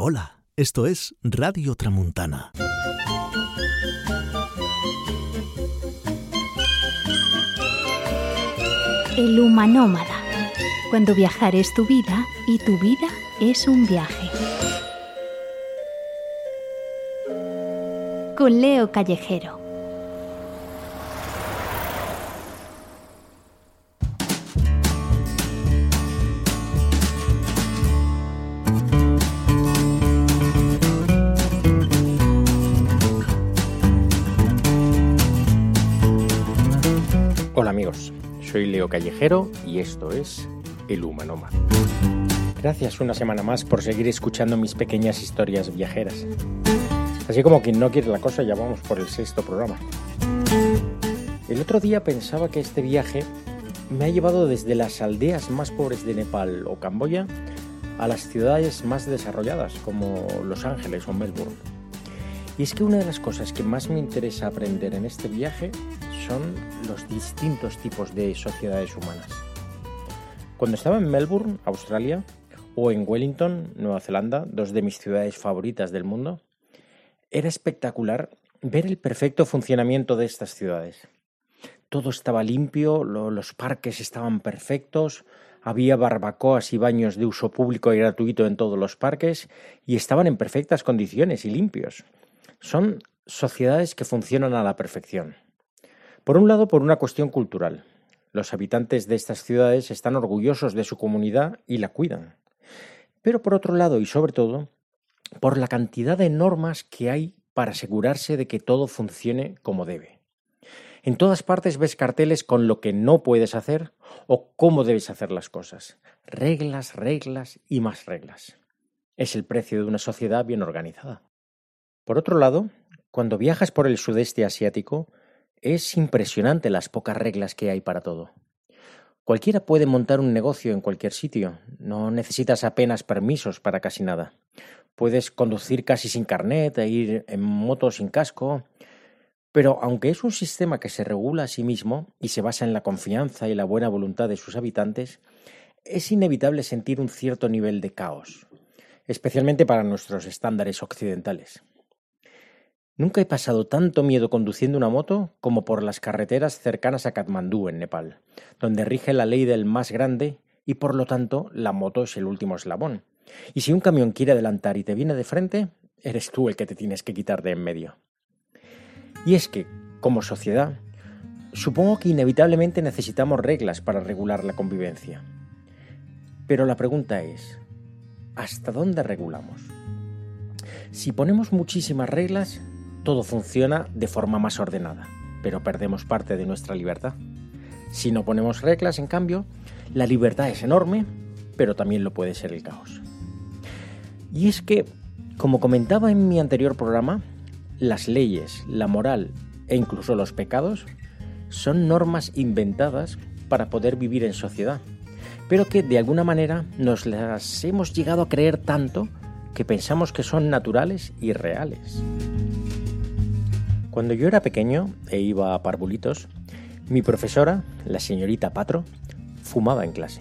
Hola, esto es Radio Tramuntana. El humanómada. Cuando viajar es tu vida y tu vida es un viaje. Con Leo Callejero. Soy Leo Callejero y esto es El Humanoma. Gracias una semana más por seguir escuchando mis pequeñas historias viajeras. Así como quien no quiere la cosa, ya vamos por el sexto programa. El otro día pensaba que este viaje me ha llevado desde las aldeas más pobres de Nepal o Camboya a las ciudades más desarrolladas como Los Ángeles o Melbourne. Y es que una de las cosas que más me interesa aprender en este viaje son los distintos tipos de sociedades humanas. Cuando estaba en Melbourne, Australia, o en Wellington, Nueva Zelanda, dos de mis ciudades favoritas del mundo, era espectacular ver el perfecto funcionamiento de estas ciudades. Todo estaba limpio, lo, los parques estaban perfectos, había barbacoas y baños de uso público y gratuito en todos los parques y estaban en perfectas condiciones y limpios. Son sociedades que funcionan a la perfección. Por un lado, por una cuestión cultural. Los habitantes de estas ciudades están orgullosos de su comunidad y la cuidan. Pero por otro lado, y sobre todo, por la cantidad de normas que hay para asegurarse de que todo funcione como debe. En todas partes ves carteles con lo que no puedes hacer o cómo debes hacer las cosas. Reglas, reglas y más reglas. Es el precio de una sociedad bien organizada. Por otro lado, cuando viajas por el sudeste asiático, es impresionante las pocas reglas que hay para todo. Cualquiera puede montar un negocio en cualquier sitio, no necesitas apenas permisos para casi nada. Puedes conducir casi sin carnet e ir en moto sin casco. Pero aunque es un sistema que se regula a sí mismo y se basa en la confianza y la buena voluntad de sus habitantes, es inevitable sentir un cierto nivel de caos, especialmente para nuestros estándares occidentales. Nunca he pasado tanto miedo conduciendo una moto como por las carreteras cercanas a Katmandú, en Nepal, donde rige la ley del más grande y por lo tanto la moto es el último eslabón. Y si un camión quiere adelantar y te viene de frente, eres tú el que te tienes que quitar de en medio. Y es que, como sociedad, supongo que inevitablemente necesitamos reglas para regular la convivencia. Pero la pregunta es, ¿hasta dónde regulamos? Si ponemos muchísimas reglas, todo funciona de forma más ordenada, pero perdemos parte de nuestra libertad. Si no ponemos reglas, en cambio, la libertad es enorme, pero también lo puede ser el caos. Y es que, como comentaba en mi anterior programa, las leyes, la moral e incluso los pecados son normas inventadas para poder vivir en sociedad, pero que de alguna manera nos las hemos llegado a creer tanto que pensamos que son naturales y reales. Cuando yo era pequeño e iba a parvulitos, mi profesora, la señorita Patro, fumaba en clase.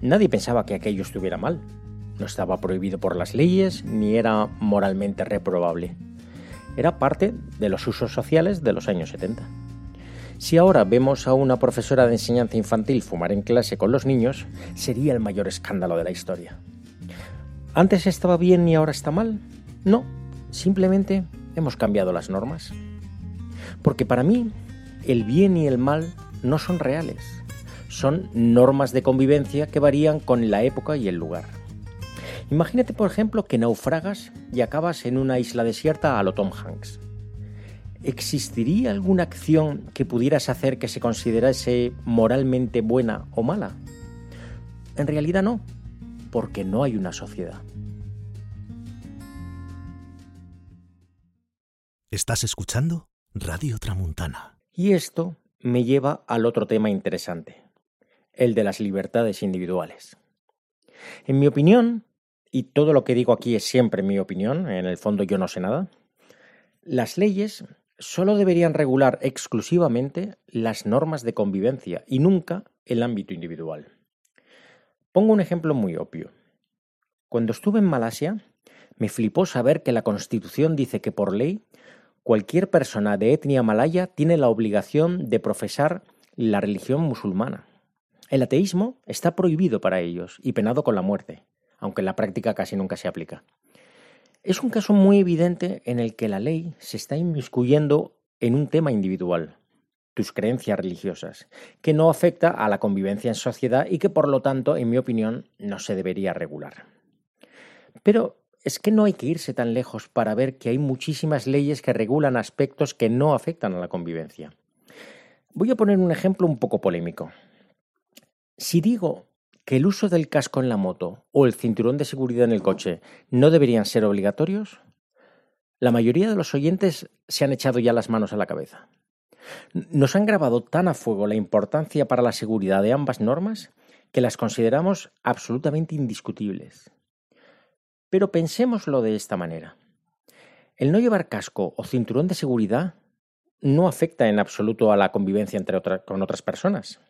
Nadie pensaba que aquello estuviera mal. No estaba prohibido por las leyes ni era moralmente reprobable. Era parte de los usos sociales de los años 70. Si ahora vemos a una profesora de enseñanza infantil fumar en clase con los niños, sería el mayor escándalo de la historia. ¿Antes estaba bien y ahora está mal? No, simplemente hemos cambiado las normas. Porque para mí, el bien y el mal no son reales. Son normas de convivencia que varían con la época y el lugar. Imagínate, por ejemplo, que naufragas y acabas en una isla desierta a lo Tom Hanks. ¿Existiría alguna acción que pudieras hacer que se considerase moralmente buena o mala? En realidad no, porque no hay una sociedad. Estás escuchando Radio Tramuntana. Y esto me lleva al otro tema interesante, el de las libertades individuales. En mi opinión, y todo lo que digo aquí es siempre mi opinión, en el fondo yo no sé nada, las leyes solo deberían regular exclusivamente las normas de convivencia y nunca el ámbito individual. Pongo un ejemplo muy obvio. Cuando estuve en Malasia, Me flipó saber que la Constitución dice que por ley cualquier persona de etnia malaya tiene la obligación de profesar la religión musulmana. El ateísmo está prohibido para ellos y penado con la muerte, aunque en la práctica casi nunca se aplica. Es un caso muy evidente en el que la ley se está inmiscuyendo en un tema individual, tus creencias religiosas, que no afecta a la convivencia en sociedad y que por lo tanto, en mi opinión, no se debería regular. Pero es que no hay que irse tan lejos para ver que hay muchísimas leyes que regulan aspectos que no afectan a la convivencia. Voy a poner un ejemplo un poco polémico. Si digo que el uso del casco en la moto o el cinturón de seguridad en el coche no deberían ser obligatorios, la mayoría de los oyentes se han echado ya las manos a la cabeza. Nos han grabado tan a fuego la importancia para la seguridad de ambas normas que las consideramos absolutamente indiscutibles. Pero pensémoslo de esta manera. El no llevar casco o cinturón de seguridad no afecta en absoluto a la convivencia entre con otras personas.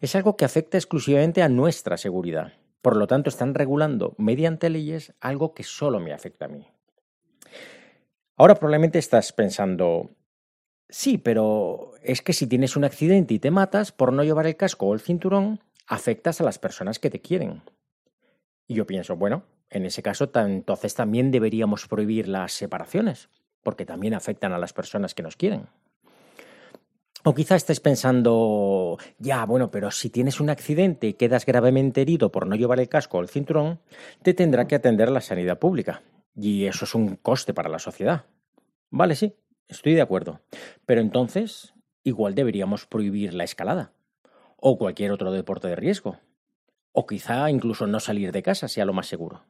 Es algo que afecta exclusivamente a nuestra seguridad. Por lo tanto, están regulando mediante leyes algo que solo me afecta a mí. Ahora probablemente estás pensando, sí, pero es que si tienes un accidente y te matas por no llevar el casco o el cinturón, afectas a las personas que te quieren. Y yo pienso, bueno, en ese caso, entonces también deberíamos prohibir las separaciones, porque también afectan a las personas que nos quieren. O quizá estés pensando, ya, bueno, pero si tienes un accidente y quedas gravemente herido por no llevar el casco o el cinturón, te tendrá que atender la sanidad pública. Y eso es un coste para la sociedad. Vale, sí, estoy de acuerdo. Pero entonces, igual deberíamos prohibir la escalada. O cualquier otro deporte de riesgo. O quizá incluso no salir de casa sea lo más seguro.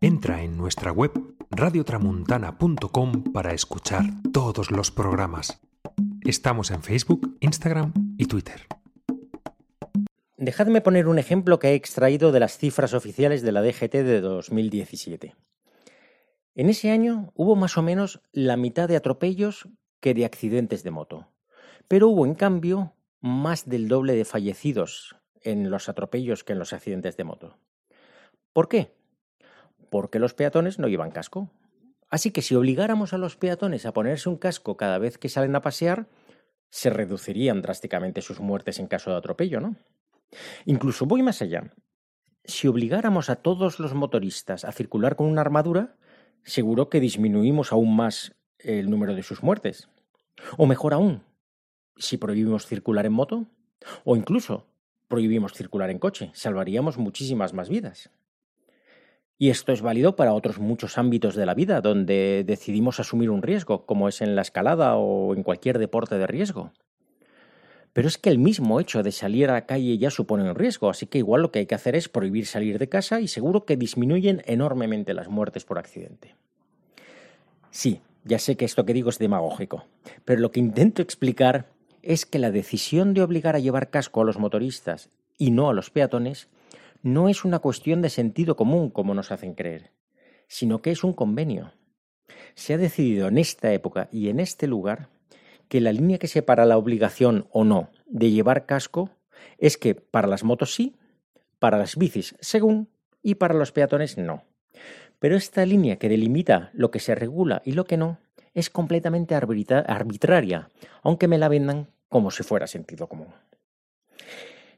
Entra en nuestra web radiotramuntana.com para escuchar todos los programas. Estamos en Facebook, Instagram y Twitter. Dejadme poner un ejemplo que he extraído de las cifras oficiales de la DGT de 2017. En ese año hubo más o menos la mitad de atropellos que de accidentes de moto, pero hubo en cambio más del doble de fallecidos en los atropellos que en los accidentes de moto. ¿Por qué? Porque los peatones no llevan casco. Así que si obligáramos a los peatones a ponerse un casco cada vez que salen a pasear, se reducirían drásticamente sus muertes en caso de atropello, ¿no? Incluso voy más allá. Si obligáramos a todos los motoristas a circular con una armadura, seguro que disminuimos aún más el número de sus muertes. O mejor aún, si prohibimos circular en moto, o incluso prohibimos circular en coche, salvaríamos muchísimas más vidas. Y esto es válido para otros muchos ámbitos de la vida donde decidimos asumir un riesgo, como es en la escalada o en cualquier deporte de riesgo. Pero es que el mismo hecho de salir a la calle ya supone un riesgo, así que igual lo que hay que hacer es prohibir salir de casa y seguro que disminuyen enormemente las muertes por accidente. Sí, ya sé que esto que digo es demagógico, pero lo que intento explicar es que la decisión de obligar a llevar casco a los motoristas y no a los peatones no es una cuestión de sentido común como nos hacen creer, sino que es un convenio. Se ha decidido en esta época y en este lugar que la línea que separa la obligación o no de llevar casco es que para las motos sí, para las bicis según y para los peatones no. Pero esta línea que delimita lo que se regula y lo que no es completamente arbitraria, aunque me la vendan como si fuera sentido común.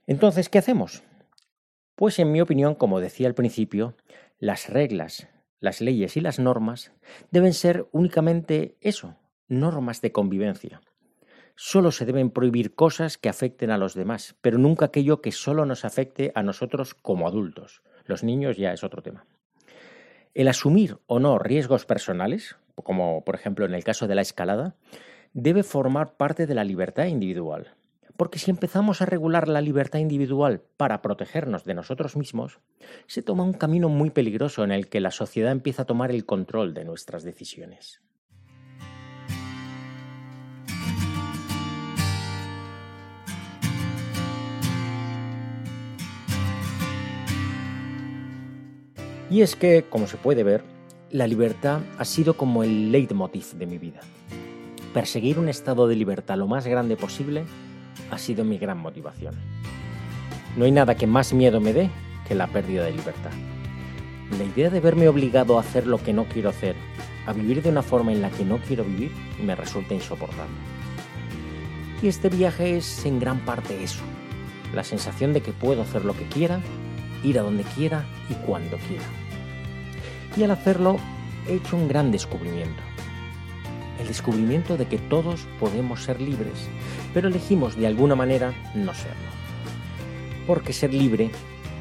Entonces, ¿qué hacemos? Pues en mi opinión, como decía al principio, las reglas, las leyes y las normas deben ser únicamente eso, normas de convivencia. Solo se deben prohibir cosas que afecten a los demás, pero nunca aquello que solo nos afecte a nosotros como adultos. Los niños ya es otro tema. El asumir o no riesgos personales, como por ejemplo en el caso de la escalada, debe formar parte de la libertad individual. Porque si empezamos a regular la libertad individual para protegernos de nosotros mismos, se toma un camino muy peligroso en el que la sociedad empieza a tomar el control de nuestras decisiones. Y es que, como se puede ver, la libertad ha sido como el leitmotiv de mi vida. Perseguir un estado de libertad lo más grande posible ha sido mi gran motivación. No hay nada que más miedo me dé que la pérdida de libertad. La idea de verme obligado a hacer lo que no quiero hacer, a vivir de una forma en la que no quiero vivir, me resulta insoportable. Y este viaje es en gran parte eso, la sensación de que puedo hacer lo que quiera, ir a donde quiera y cuando quiera. Y al hacerlo, he hecho un gran descubrimiento. El descubrimiento de que todos podemos ser libres, pero elegimos de alguna manera no serlo. Porque ser libre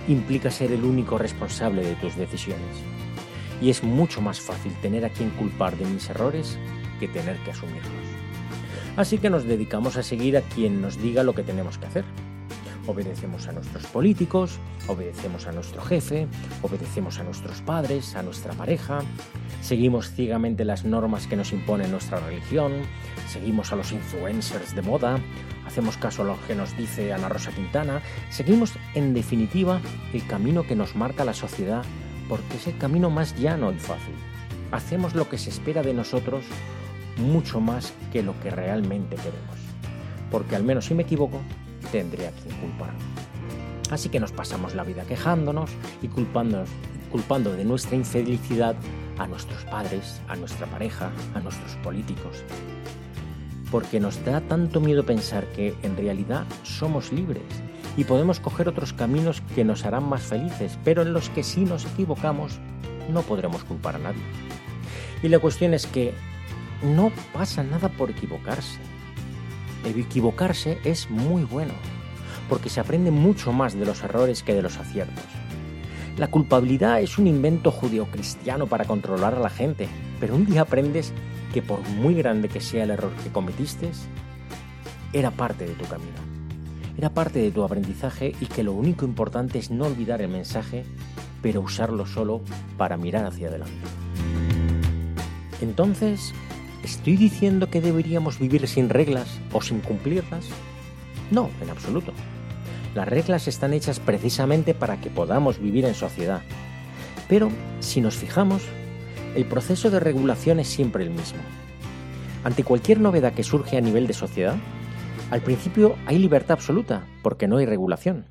implica ser el único responsable de tus decisiones. Y es mucho más fácil tener a quien culpar de mis errores que tener que asumirlos. Así que nos dedicamos a seguir a quien nos diga lo que tenemos que hacer. Obedecemos a nuestros políticos, obedecemos a nuestro jefe, obedecemos a nuestros padres, a nuestra pareja, seguimos ciegamente las normas que nos impone nuestra religión, seguimos a los influencers de moda, hacemos caso a lo que nos dice Ana Rosa Quintana, seguimos en definitiva el camino que nos marca la sociedad porque es el camino más llano y fácil. Hacemos lo que se espera de nosotros mucho más que lo que realmente queremos. Porque al menos si me equivoco, tendré a quien culpar. Así que nos pasamos la vida quejándonos y culpándonos, culpando de nuestra infelicidad a nuestros padres, a nuestra pareja, a nuestros políticos. Porque nos da tanto miedo pensar que en realidad somos libres y podemos coger otros caminos que nos harán más felices, pero en los que si nos equivocamos no podremos culpar a nadie. Y la cuestión es que no pasa nada por equivocarse. Equivocarse es muy bueno, porque se aprende mucho más de los errores que de los aciertos. La culpabilidad es un invento judeocristiano para controlar a la gente, pero un día aprendes que por muy grande que sea el error que cometiste, era parte de tu camino era parte de tu aprendizaje y que lo único importante es no olvidar el mensaje, pero usarlo solo para mirar hacia adelante. Entonces, ¿estoy diciendo que deberíamos vivir sin reglas o sin cumplirlas? No, en absoluto. Las reglas están hechas precisamente para que podamos vivir en sociedad. Pero, si nos fijamos, el proceso de regulación es siempre el mismo. Ante cualquier novedad que surge a nivel de sociedad, al principio hay libertad absoluta, porque no hay regulación.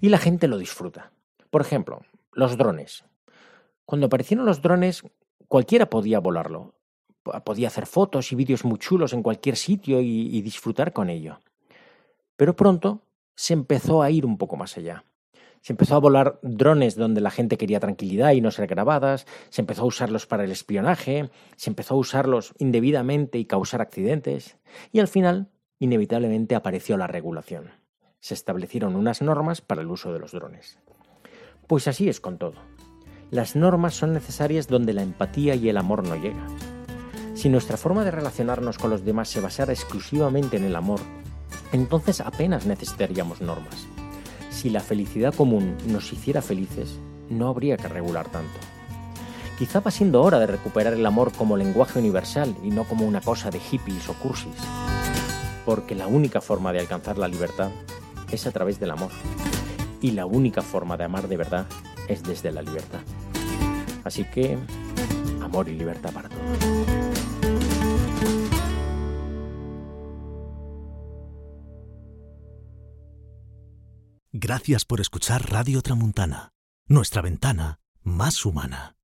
Y la gente lo disfruta. Por ejemplo, los drones. Cuando aparecieron los drones, cualquiera podía volarlo. Podía hacer fotos y vídeos muy chulos en cualquier sitio y, disfrutar con ello. Pero pronto se empezó a ir un poco más allá. Se empezó a volar drones donde la gente quería tranquilidad y no ser grabadas, se empezó a usarlos para el espionaje, se empezó a usarlos indebidamente y causar accidentes, y al final inevitablemente apareció la regulación. Se establecieron unas normas para el uso de los drones. Pues así es con todo. Las normas son necesarias donde la empatía y el amor no llegan. Si nuestra forma de relacionarnos con los demás se basara exclusivamente en el amor, entonces apenas necesitaríamos normas. Si la felicidad común nos hiciera felices, no habría que regular tanto. Quizá va siendo hora de recuperar el amor como lenguaje universal y no como una cosa de hippies o cursis porque la única forma de alcanzar la libertad es a través del amor. Y la única forma de amar de verdad es desde la libertad. Así que, amor y libertad para todos. Gracias por escuchar Radio Tramuntana, nuestra ventana más humana.